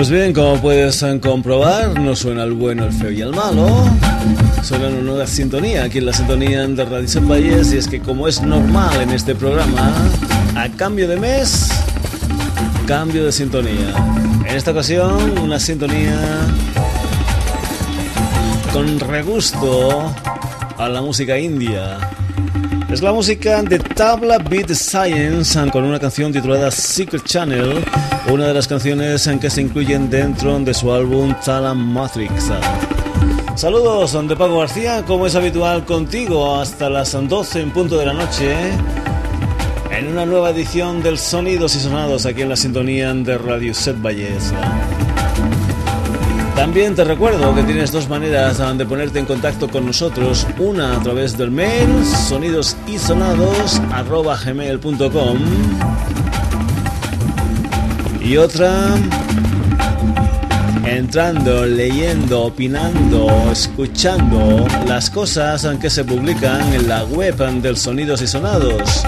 Pues bien, como puedes comprobar, no suena el bueno, el feo y el malo. Suena una nueva sintonía aquí en la sintonía de Radio Valles y es que como es normal en este programa, a cambio de mes, cambio de sintonía. En esta ocasión, una sintonía con regusto a la música india. Es la música de Tabla Beat Science con una canción titulada Secret Channel, una de las canciones en que se incluyen dentro de su álbum Tala Matrix. Saludos de Paco García, como es habitual contigo hasta las 12 en punto de la noche en una nueva edición del Sonidos y Sonados aquí en la sintonía de Radio Set Valles. También te recuerdo que tienes dos maneras de ponerte en contacto con nosotros. Una a través del mail sonidosisonados.gmail.com y otra entrando, leyendo, opinando, escuchando las cosas que se publican en la web del Sonidos y Sonados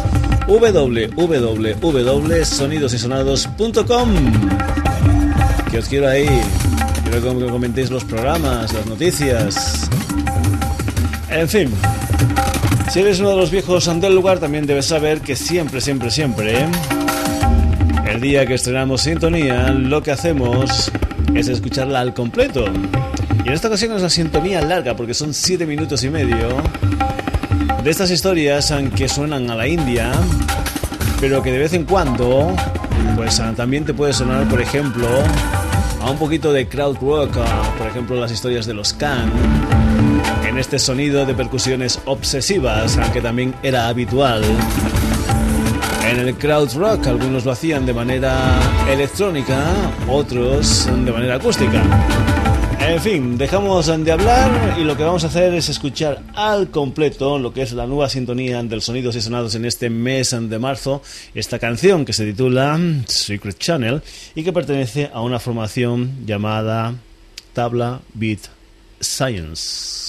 www.sonidosysonados.com que os quiero ahí Quiero que comentéis los programas, las noticias. En fin. Si eres uno de los viejos del lugar, también debes saber que siempre, siempre, siempre, el día que estrenamos Sintonía, lo que hacemos es escucharla al completo. Y en esta ocasión es una sintonía larga, porque son 7 minutos y medio de estas historias que suenan a la India, pero que de vez en cuando, pues también te puede sonar, por ejemplo, a un poquito de crowd rock, por ejemplo las historias de los Can, en este sonido de percusiones obsesivas, aunque también era habitual. En el crowd rock algunos lo hacían de manera electrónica, otros de manera acústica. En fin, dejamos de hablar y lo que vamos a hacer es escuchar al completo lo que es la nueva sintonía del Sonidos y Sonados en este mes de marzo, esta canción que se titula Secret Channel y que pertenece a una formación llamada Tabla Beat Science.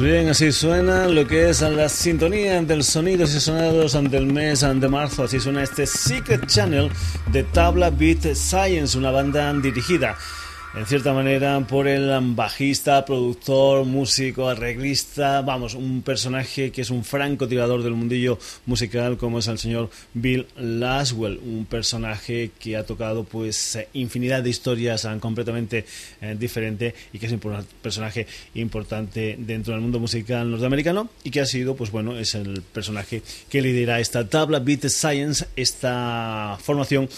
Pues bien, así suena lo que es la sintonía del sonidos y sonados ante el mes de marzo. Así suena este Secret Channel de Tabla Beat Science, una banda dirigida en cierta manera por el bajista, productor, músico, arreglista, vamos, un personaje que es un francotirador del mundillo musical como es el señor Bill Laswell, un personaje que ha tocado pues infinidad de historias completamente eh, diferentes y que es un personaje importante dentro del mundo musical norteamericano y que ha sido pues bueno, es el personaje que lidera esta tabla Beat Science, esta formación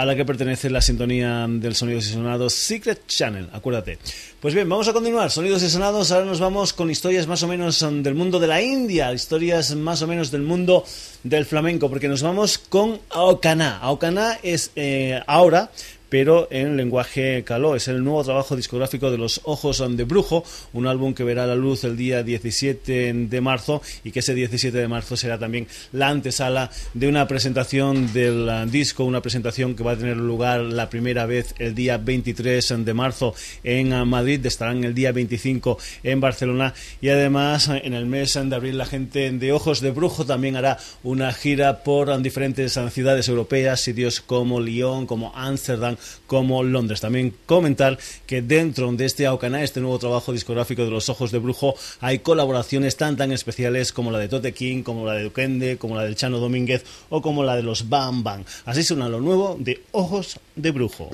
a la que pertenece la sintonía del Sonidos y Sonados Secret Channel, acuérdate. Pues bien, vamos a continuar, Sonidos y Sonados, ahora nos vamos con historias más o menos del mundo de la India, historias más o menos del mundo del flamenco, porque nos vamos con Aokana. Aokana es eh, ahora pero en lenguaje caló. Es el nuevo trabajo discográfico de Los Ojos de Brujo, un álbum que verá la luz el día 17 de marzo y que ese 17 de marzo será también la antesala de una presentación del disco, una presentación que va a tener lugar la primera vez el día 23 de marzo en Madrid, estarán el día 25 en Barcelona y además en el mes de abril la gente de Ojos de Brujo también hará una gira por diferentes ciudades europeas, sitios como Lyon, como Ámsterdam, como Londres. También comentar que dentro de este Aucana, este nuevo trabajo discográfico de los Ojos de Brujo, hay colaboraciones tan tan especiales como la de Tote King, como la de Duquende, como la del Chano Domínguez o como la de los Bam Bam. Así suena lo nuevo de Ojos de Brujo.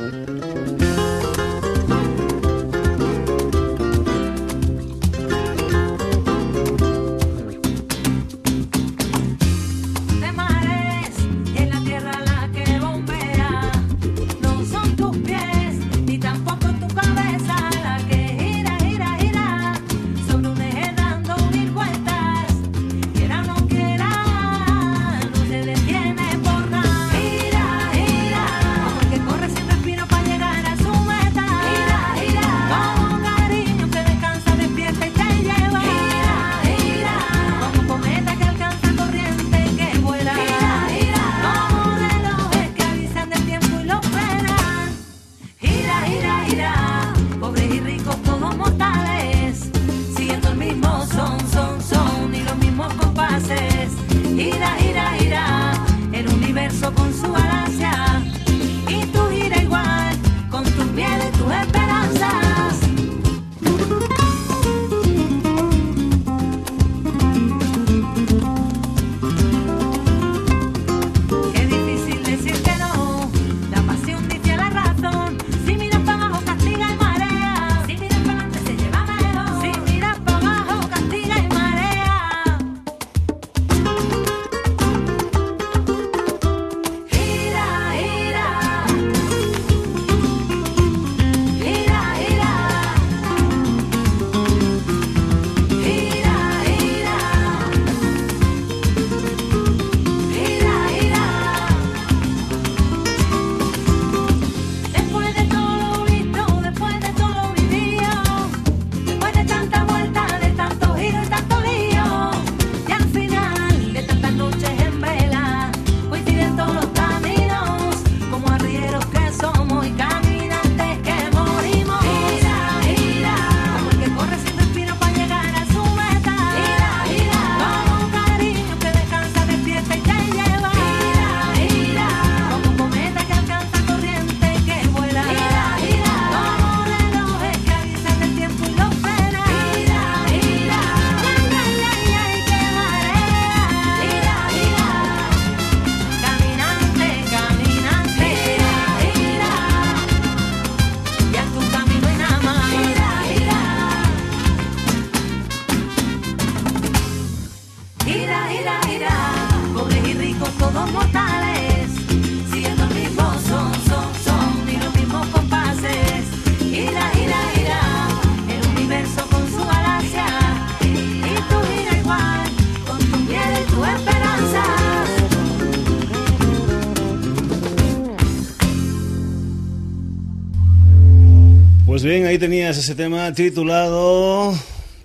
Ahí tenías ese tema titulado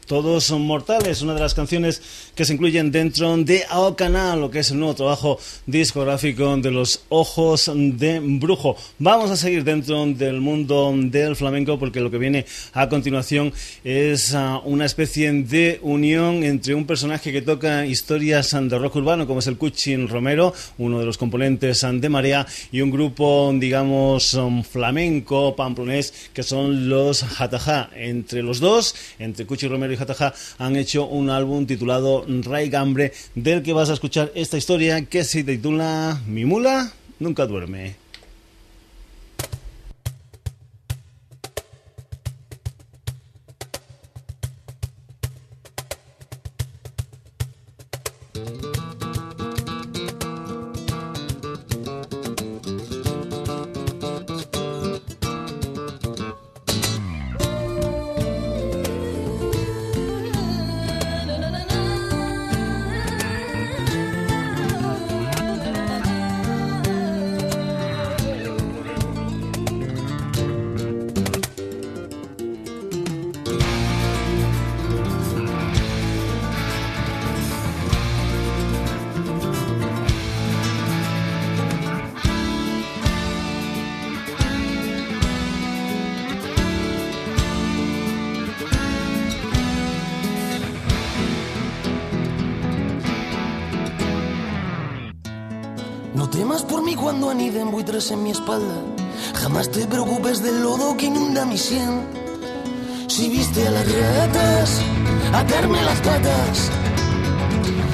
Todos son mortales, una de las canciones que se incluyen dentro de Ao Canal, lo que es el nuevo trabajo discográfico de los Ojos de Brujo. Vamos a seguir dentro del mundo del flamenco porque lo que viene a continuación es ah, una especie de unión entre un personaje que toca historias de rock urbano como es el Cuchin Romero, uno de los componentes de Marea, y un grupo, digamos, um, flamenco, pamplonés, que son los Jataja. Entre los dos, entre Cuchin Romero y Jataja, han hecho un álbum titulado Ray Gambre, del que vas a escuchar esta historia que se Mi mula nunca duerme.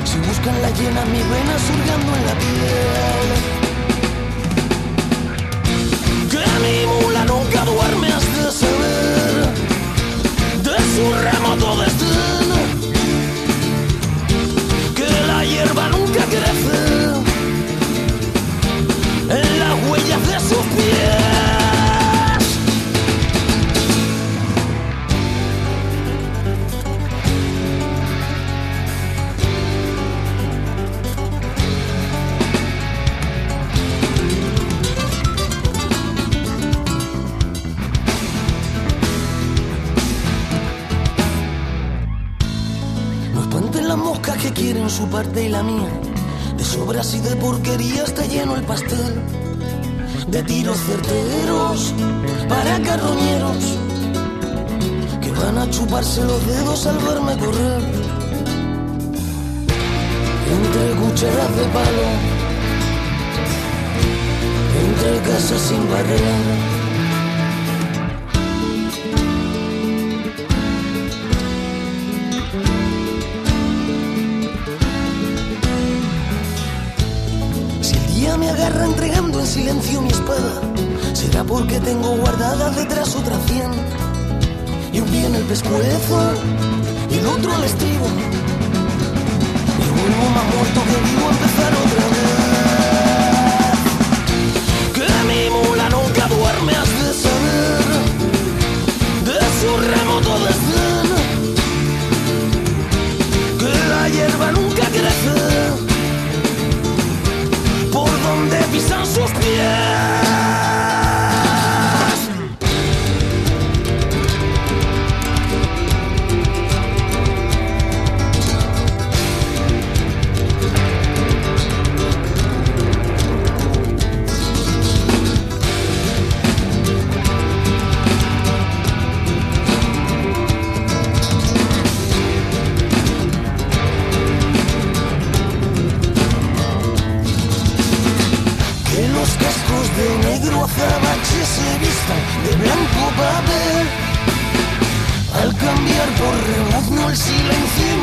Si buscan la llena mi vena su parte y la mía sobras y de porquería está lleno el pastel. De tiros certeros para carroñeros que van a chuparse los dedos al verme correr. Entre cucharas de palo, entre casas sin barrer entregando en silencio mi espada. Será porque tengo guardada detrás otra cien. Y un pie en el pescuezo y el otro al estribo. Y vuelvo más muerto que vivo a empezar otra vez. Que mi mula nunca duerme, has de saber de su remoto desdén.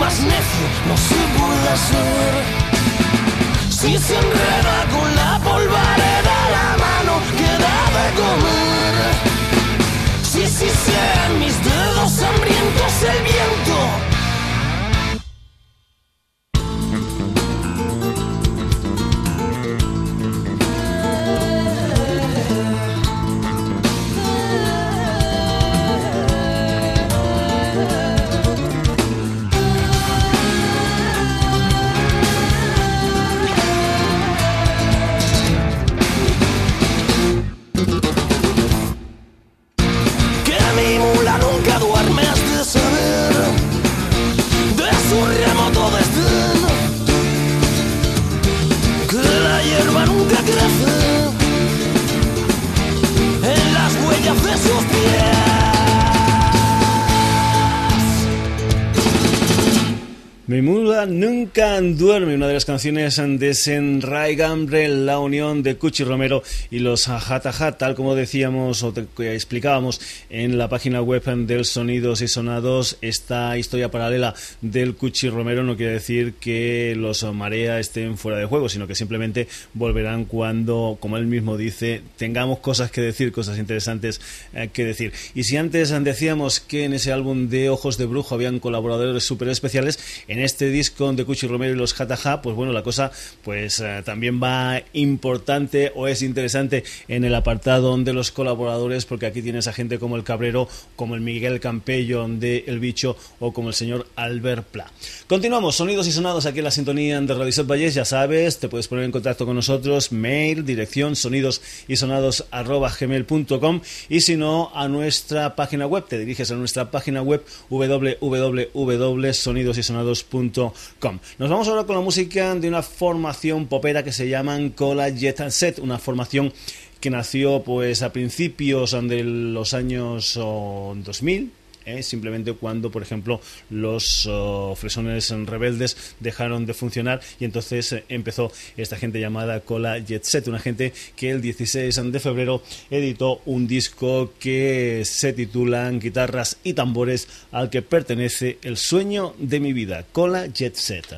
No se puede hacer. Si se enreda con la polvareda la mano queda de comer. Si, si sean mis dedos hambrientos el viento Nunca duerme, una de las canciones de Senrai Gambre, la unión de Cuchi Romero y los Hatahat, tal como decíamos o explicábamos en la página web del Sonidos y Sonados, esta historia paralela del Cuchi Romero no quiere decir que los Marea estén fuera de juego, sino que simplemente volverán cuando, como él mismo dice, tengamos cosas que decir, cosas interesantes eh, que decir. Y si antes decíamos que en ese álbum de Ojos de Brujo habían colaboradores súper especiales, en este disco de Cuchi Romero y los Jataja, pues bueno, la cosa pues eh, también va importante o es interesante en el apartado de los colaboradores, porque aquí tienes a gente como el Cabrero, como el Miguel Campello de El Bicho o como el señor Albert Pla. Continuamos, sonidos y sonados aquí en la sintonía de Radio Valles, ya sabes, te puedes poner en contacto con nosotros, mail, dirección, sonidos y sonados arroba gmail.com y si no, a nuestra página web, te diriges a nuestra página web www.sonidosysonados.com. Nos vamos ahora con la música de una formación popera que se llaman Cola Jet Set, una formación que nació pues a principios de los años 2000 ¿eh? simplemente cuando, por ejemplo, los oh, fresones rebeldes dejaron de funcionar y entonces eh, empezó esta gente llamada Cola Jet Set, una gente que el 16 de febrero editó un disco que se titula Guitarras y tambores al que pertenece El sueño de mi vida, Cola Jet Set.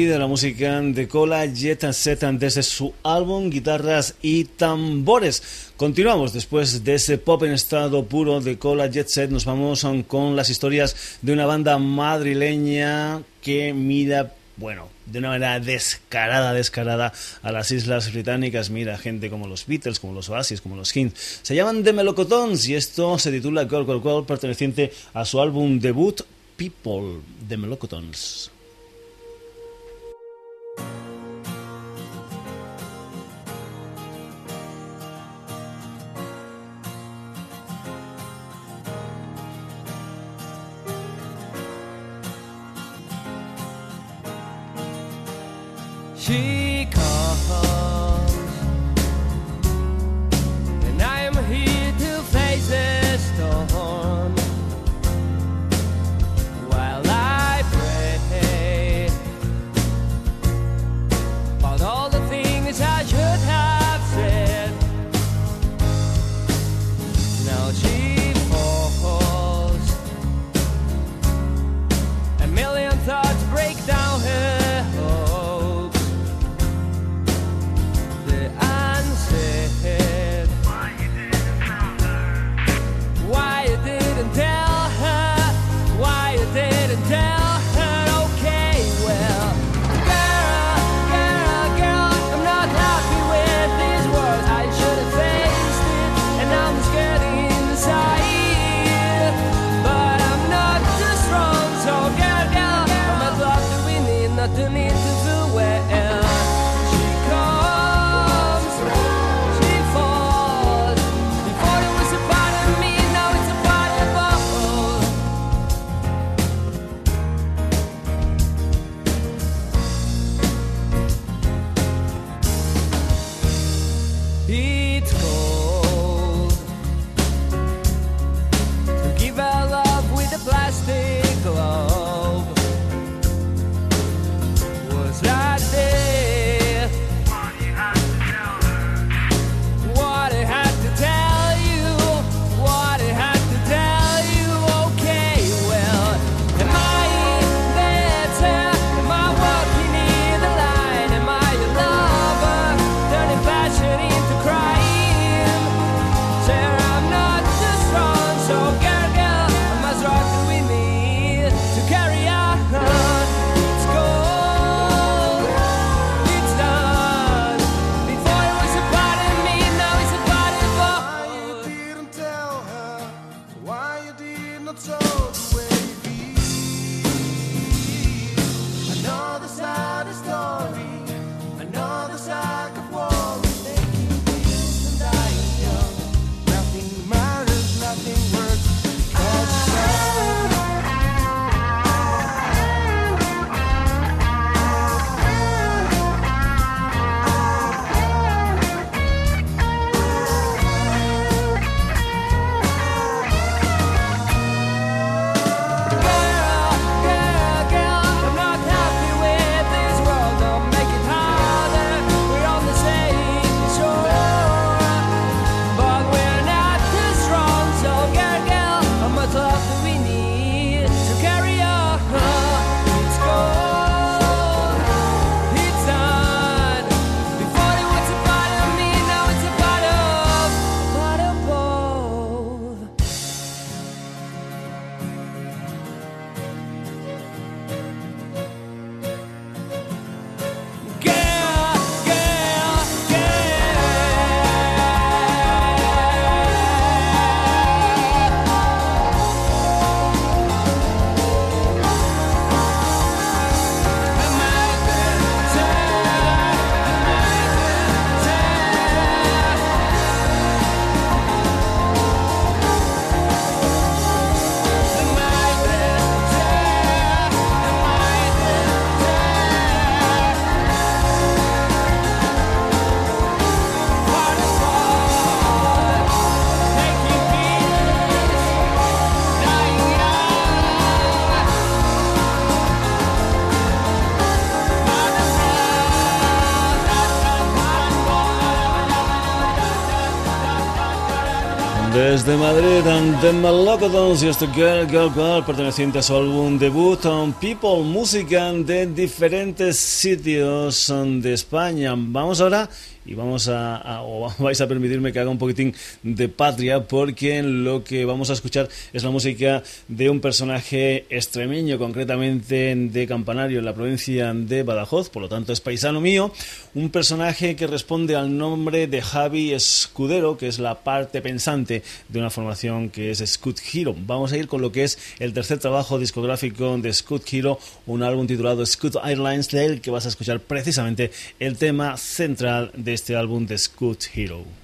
Vida, la música de Cola Jet Set desde su álbum Guitarras y Tambores. Continuamos después de ese pop en estado puro de Cola Jet Set, nos vamos con las historias de una banda madrileña que mira bueno, de una manera descarada, descarada a las islas británicas. Mira, gente como los Beatles, como los Oasis, como los Kings. Se llaman The Melocotons y esto se titula Girl, Girl, Girl, perteneciente a su álbum debut People, The Melocotons. She comes, Desde Madrid, The Melocotons y este Girl, Girl, Girl, perteneciente a su álbum debut People, música de diferentes sitios de España. Vamos ahora y vamos a, o vais a permitirme que haga un poquitín de patria porque lo que vamos a escuchar es la música de un personaje extremeño, concretamente de Campanario, en la provincia de Badajoz, por lo tanto es paisano mío, un personaje que responde al nombre de Javi Escudero, que es la parte pensante de una formación que es Scoot Hero. Vamos a ir con lo que es el tercer trabajo discográfico de Scoot Hero, un álbum titulado Scoot Airlines, del que vas a escuchar precisamente el tema central de este álbum de Scoot Hero.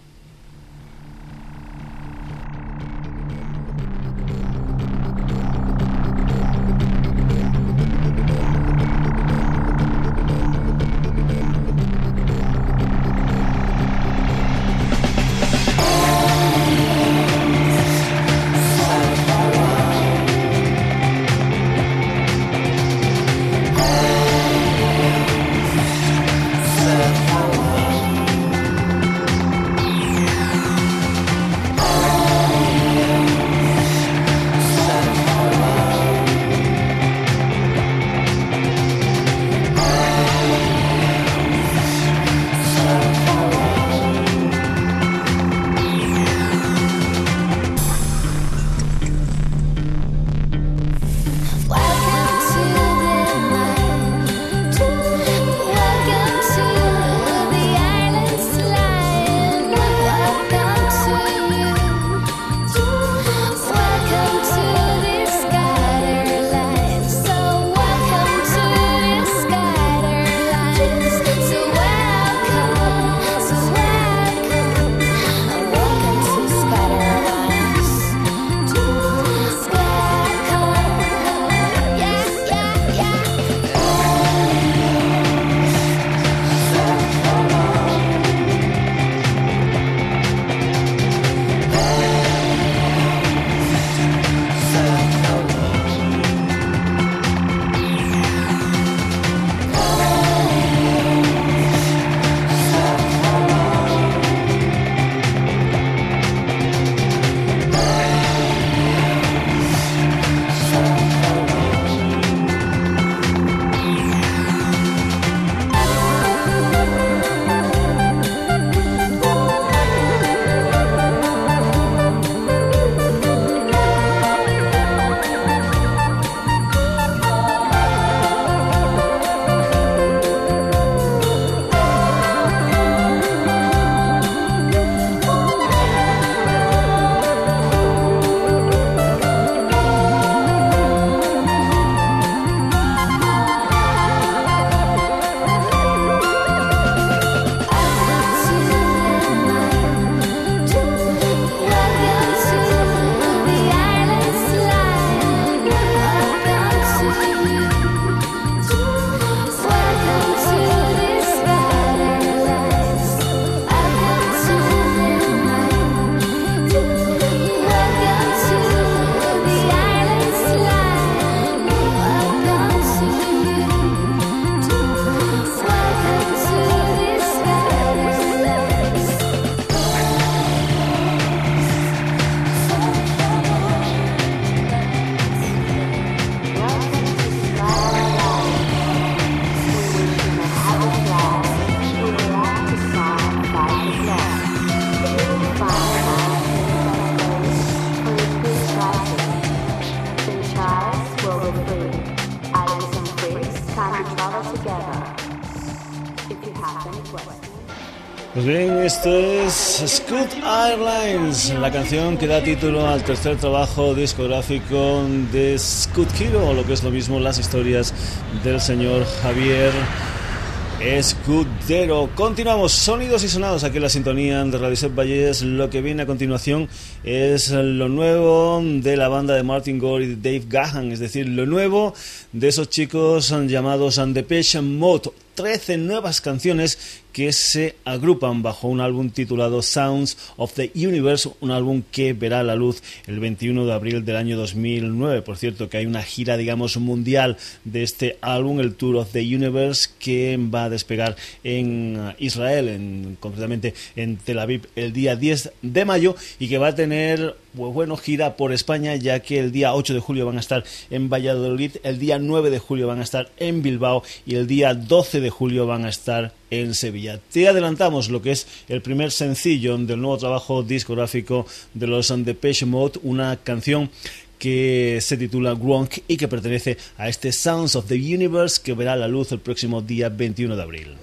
Airlines, la canción que da título al tercer trabajo discográfico de Hero, o lo que es lo mismo, las historias del señor Javier Escudero. Continuamos, sonidos y sonados aquí en la sintonía de Radio Set Valles. Lo que viene a continuación es lo nuevo de la banda de Martin Gore y Dave Gahan, es decir, lo nuevo de esos chicos llamados Depeche Mode. 13 nuevas canciones que se agrupan bajo un álbum titulado Sounds of the Universe, un álbum que verá la luz el 21 de abril del año 2009. Por cierto, que hay una gira, digamos, mundial de este álbum, el Tour of the Universe, que va a despegar en uh, Israel, en, concretamente en Tel Aviv, el día 10 de mayo y que va a tener pues bueno, gira por España, ya que el día 8 de julio van a estar en Valladolid, el día 9 de julio van a estar en Bilbao y el día 12 de julio van a estar en Sevilla. Te adelantamos lo que es el primer sencillo del nuevo trabajo discográfico de los Depeche Mode, una canción que se titula Gronk y que pertenece a este Sounds of the Universe que verá la luz el próximo día 21 de abril.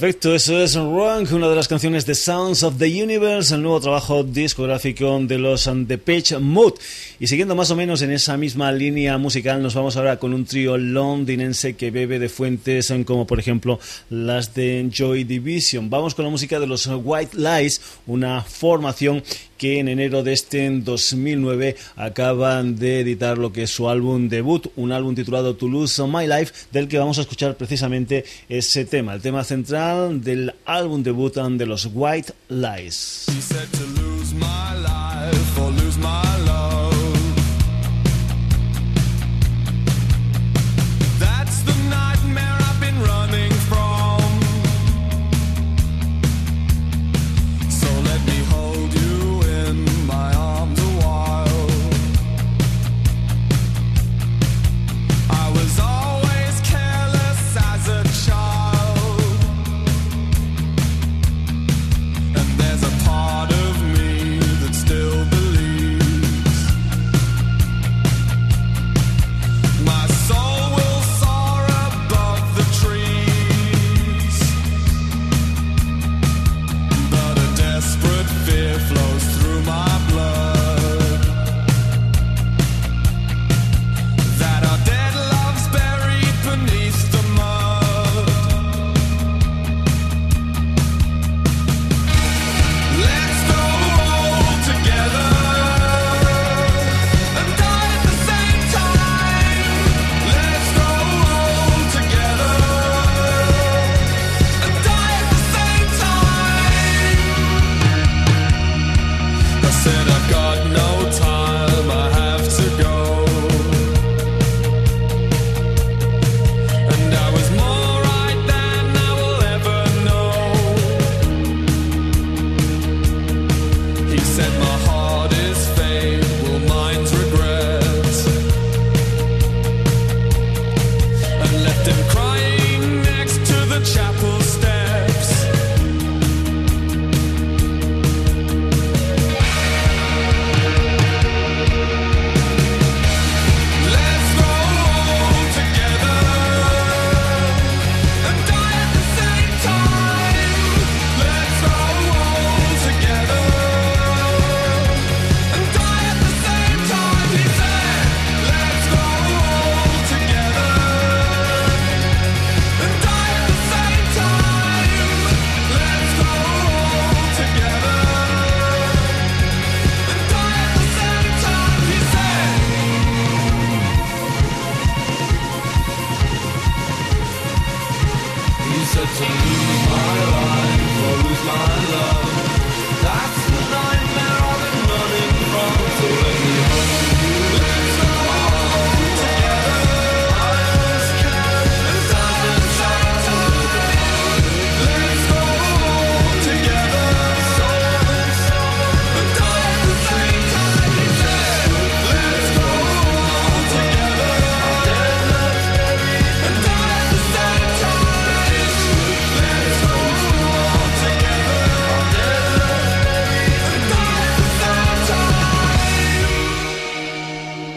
Perfecto, eso es Wrong, una de las canciones de Sounds of the Universe, el nuevo trabajo discográfico de los The Page Mood. Y siguiendo más o menos en esa misma línea musical, nos vamos ahora con un trío londinense que bebe de fuentes como por ejemplo las de Joy Division. Vamos con la música de los White Lies, una formación que en enero de este 2009 acaban de editar lo que es su álbum debut, un álbum titulado To Lose My Life, del que vamos a escuchar precisamente ese tema, el tema central del álbum debut de los White Lies.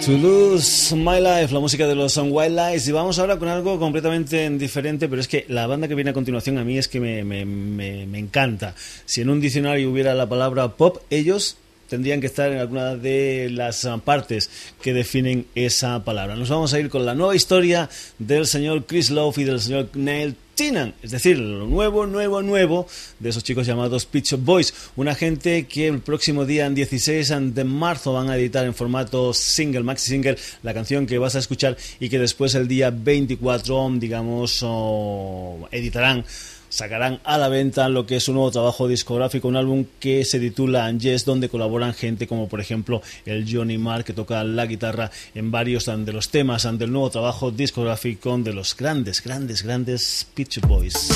To Lose My Life, la música de los Wildlife. Y vamos ahora con algo completamente diferente, pero es que la banda que viene a continuación a mí es que me, me, me, me encanta. Si en un diccionario hubiera la palabra pop, ellos tendrían que estar en alguna de las partes que definen esa palabra. Nos vamos a ir con la nueva historia del señor Chris Love y del señor Neil Tinan, es decir, lo nuevo, nuevo, nuevo de esos chicos llamados Pitch Boys, una gente que el próximo día, en 16 de marzo, van a editar en formato single, maxi single, la canción que vas a escuchar y que después el día 24, digamos, editarán sacarán a la venta lo que es un nuevo trabajo discográfico, un álbum que se titula Yes, donde colaboran gente como por ejemplo el Johnny Marr que toca la guitarra en varios de los temas del nuevo trabajo discográfico de los grandes, grandes, grandes Pitch Boys.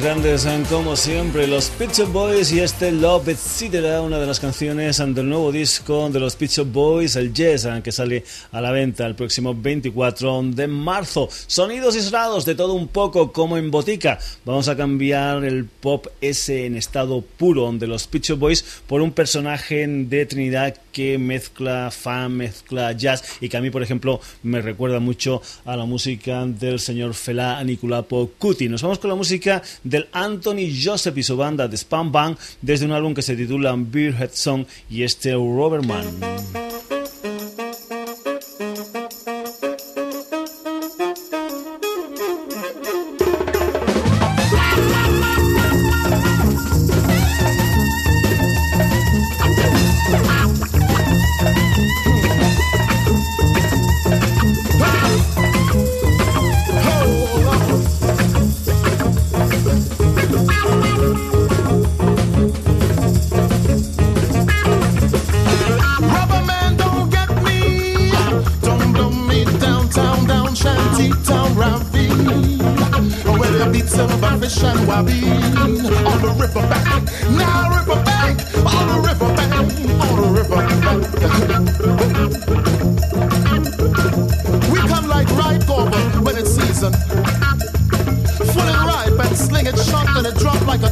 Grandes como siempre los Pizza Boys y este Love Etc. una de las canciones del nuevo disco de los Pizza Boys, el Yes, que sale a la venta el próximo 24 de marzo. Sonidos y sonados de todo un poco como en botica. Vamos a cambiar el pop ese en estado puro de los Pizza Boys por un personaje de Trinidad que mezcla fan, mezcla jazz y que a mí, por ejemplo, me recuerda mucho a la música del señor Fela Aniculapo Cuti. Nos vamos con la música del Anthony Joseph y su banda de Spam Bang desde un álbum que se titula Beerhead Song y este Roberman.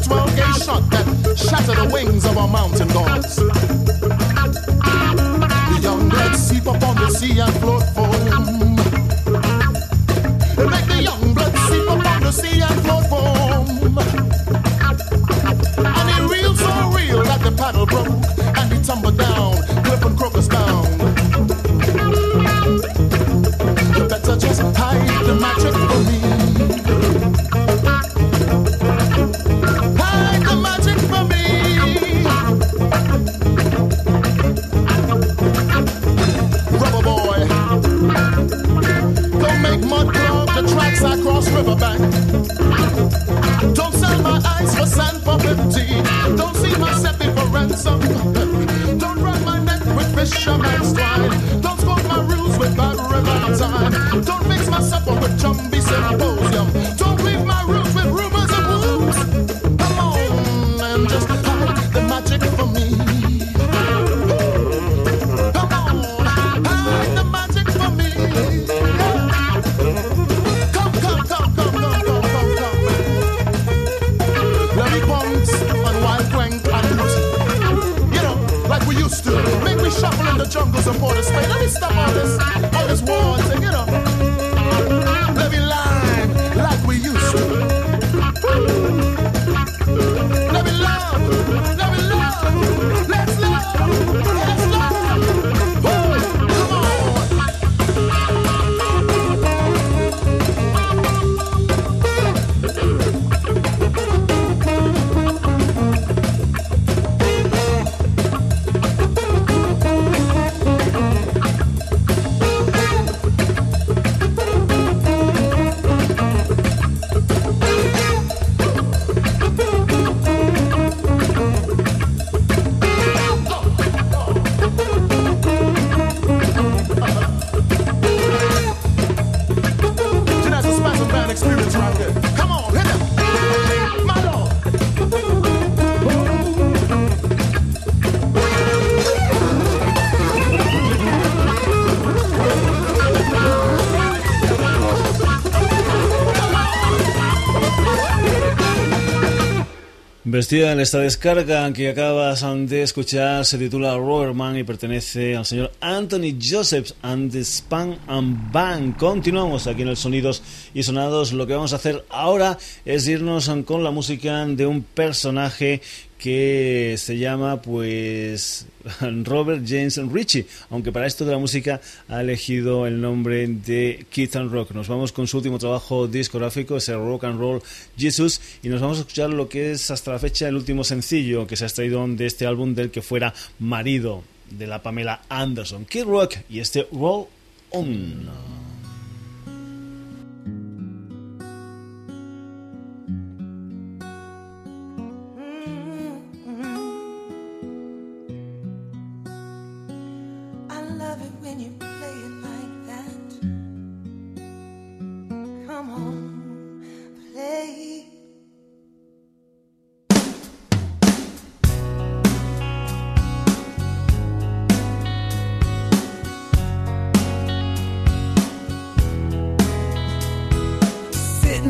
twelve gauge shot that shattered the wings of a mountain god. Esta descarga que acabas de escuchar se titula Roverman y pertenece al señor Anthony Josephs and the Span and Bang. Continuamos aquí en el Sonidos y Sonados. Lo que vamos a hacer ahora es irnos con la música de un personaje que se llama pues Robert James Ritchie, aunque para esto de la música ha elegido el nombre de Keith Rock. Nos vamos con su último trabajo discográfico, ese Rock and Roll Jesus, y nos vamos a escuchar lo que es hasta la fecha el último sencillo que se ha extraído de este álbum del que fuera marido de la Pamela Anderson, Kid Rock y este Roll On.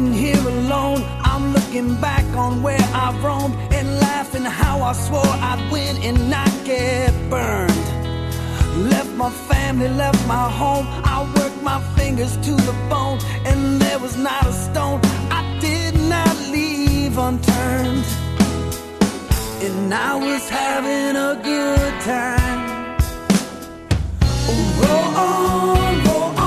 Sitting here alone, I'm looking back on where I've roamed and laughing how I swore I'd win and not get burned. Left my family, left my home. I worked my fingers to the bone, and there was not a stone I did not leave unturned. And I was having a good time. Oh, roll on, roll on,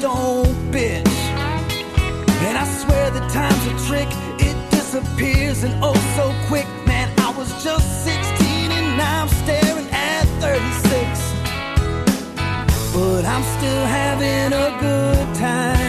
Stone bitch. And I swear the time's a trick, it disappears and oh so quick. Man, I was just 16 and now I'm staring at 36. But I'm still having a good time.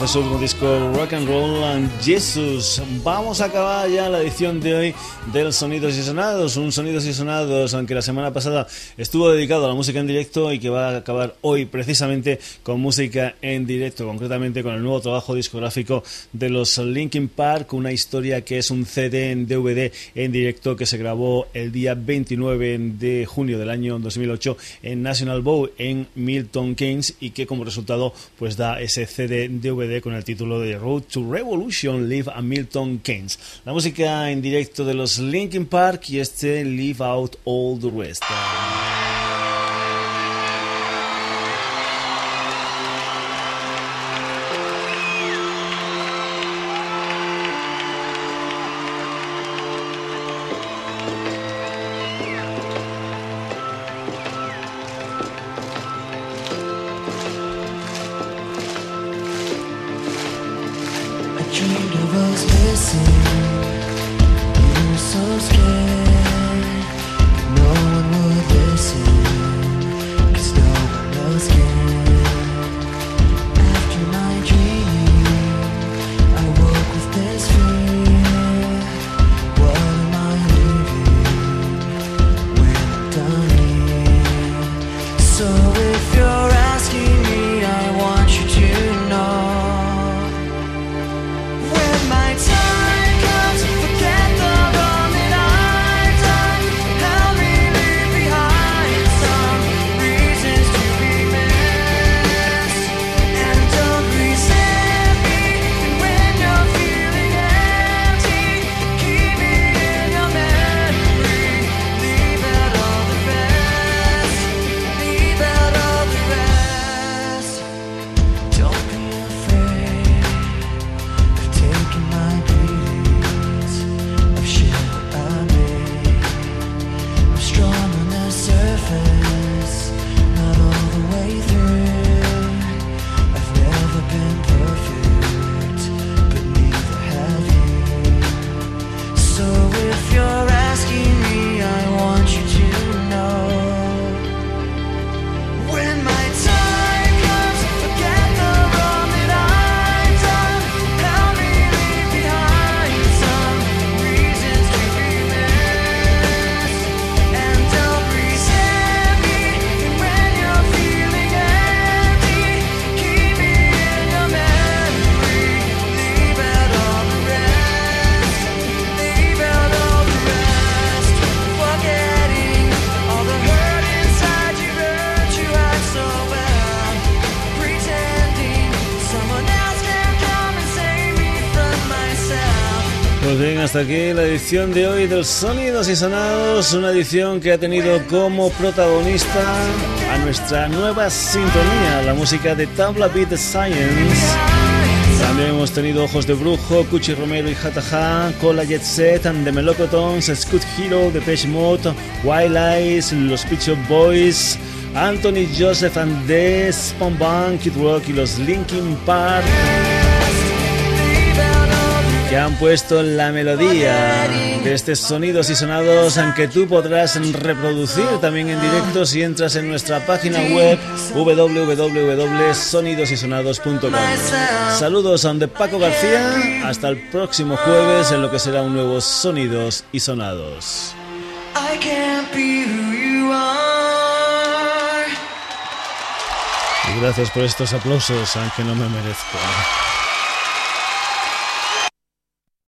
fue su disco Rock and Roll and Jesus. Vamos a acabar ya la edición de hoy del Sonidos y Sonados, un Sonidos y Sonados, aunque la semana pasada estuvo dedicado a la música en directo y que va a acabar hoy precisamente con música en directo, concretamente con el nuevo trabajo discográfico de los Linkin Park, una historia que es un CD en DVD en directo que se grabó el día 29 de junio del año 2008 en National Bowl en Milton Keynes y que como resultado pues da ese CD DVD con el título de Road to Revolution Live a Milton Keynes. La música en directo de los Linkin Park este Leave Out All the Rest. Hasta aquí la edición de hoy del Sonidos y Sonados, una edición que ha tenido como protagonista a nuestra nueva sintonía, la música de Tabla Beat Science. También hemos tenido Ojos de Brujo, Cuchi Romero y Hataha, Cola Jet Set, and The Melocotons, Scoot Hero, Depeche Mode, Wild Eyes, Los Pitch Boys, Anthony Joseph and The Spawn Kid Rock y los Linkin Park que han puesto la melodía de estos sonidos y sonados aunque tú podrás reproducir también en directo si entras en nuestra página web www.sonidosysonados.com. Saludos a de Paco García, hasta el próximo jueves en lo que será un nuevo Sonidos y Sonados. Y gracias por estos aplausos, aunque no me merezco.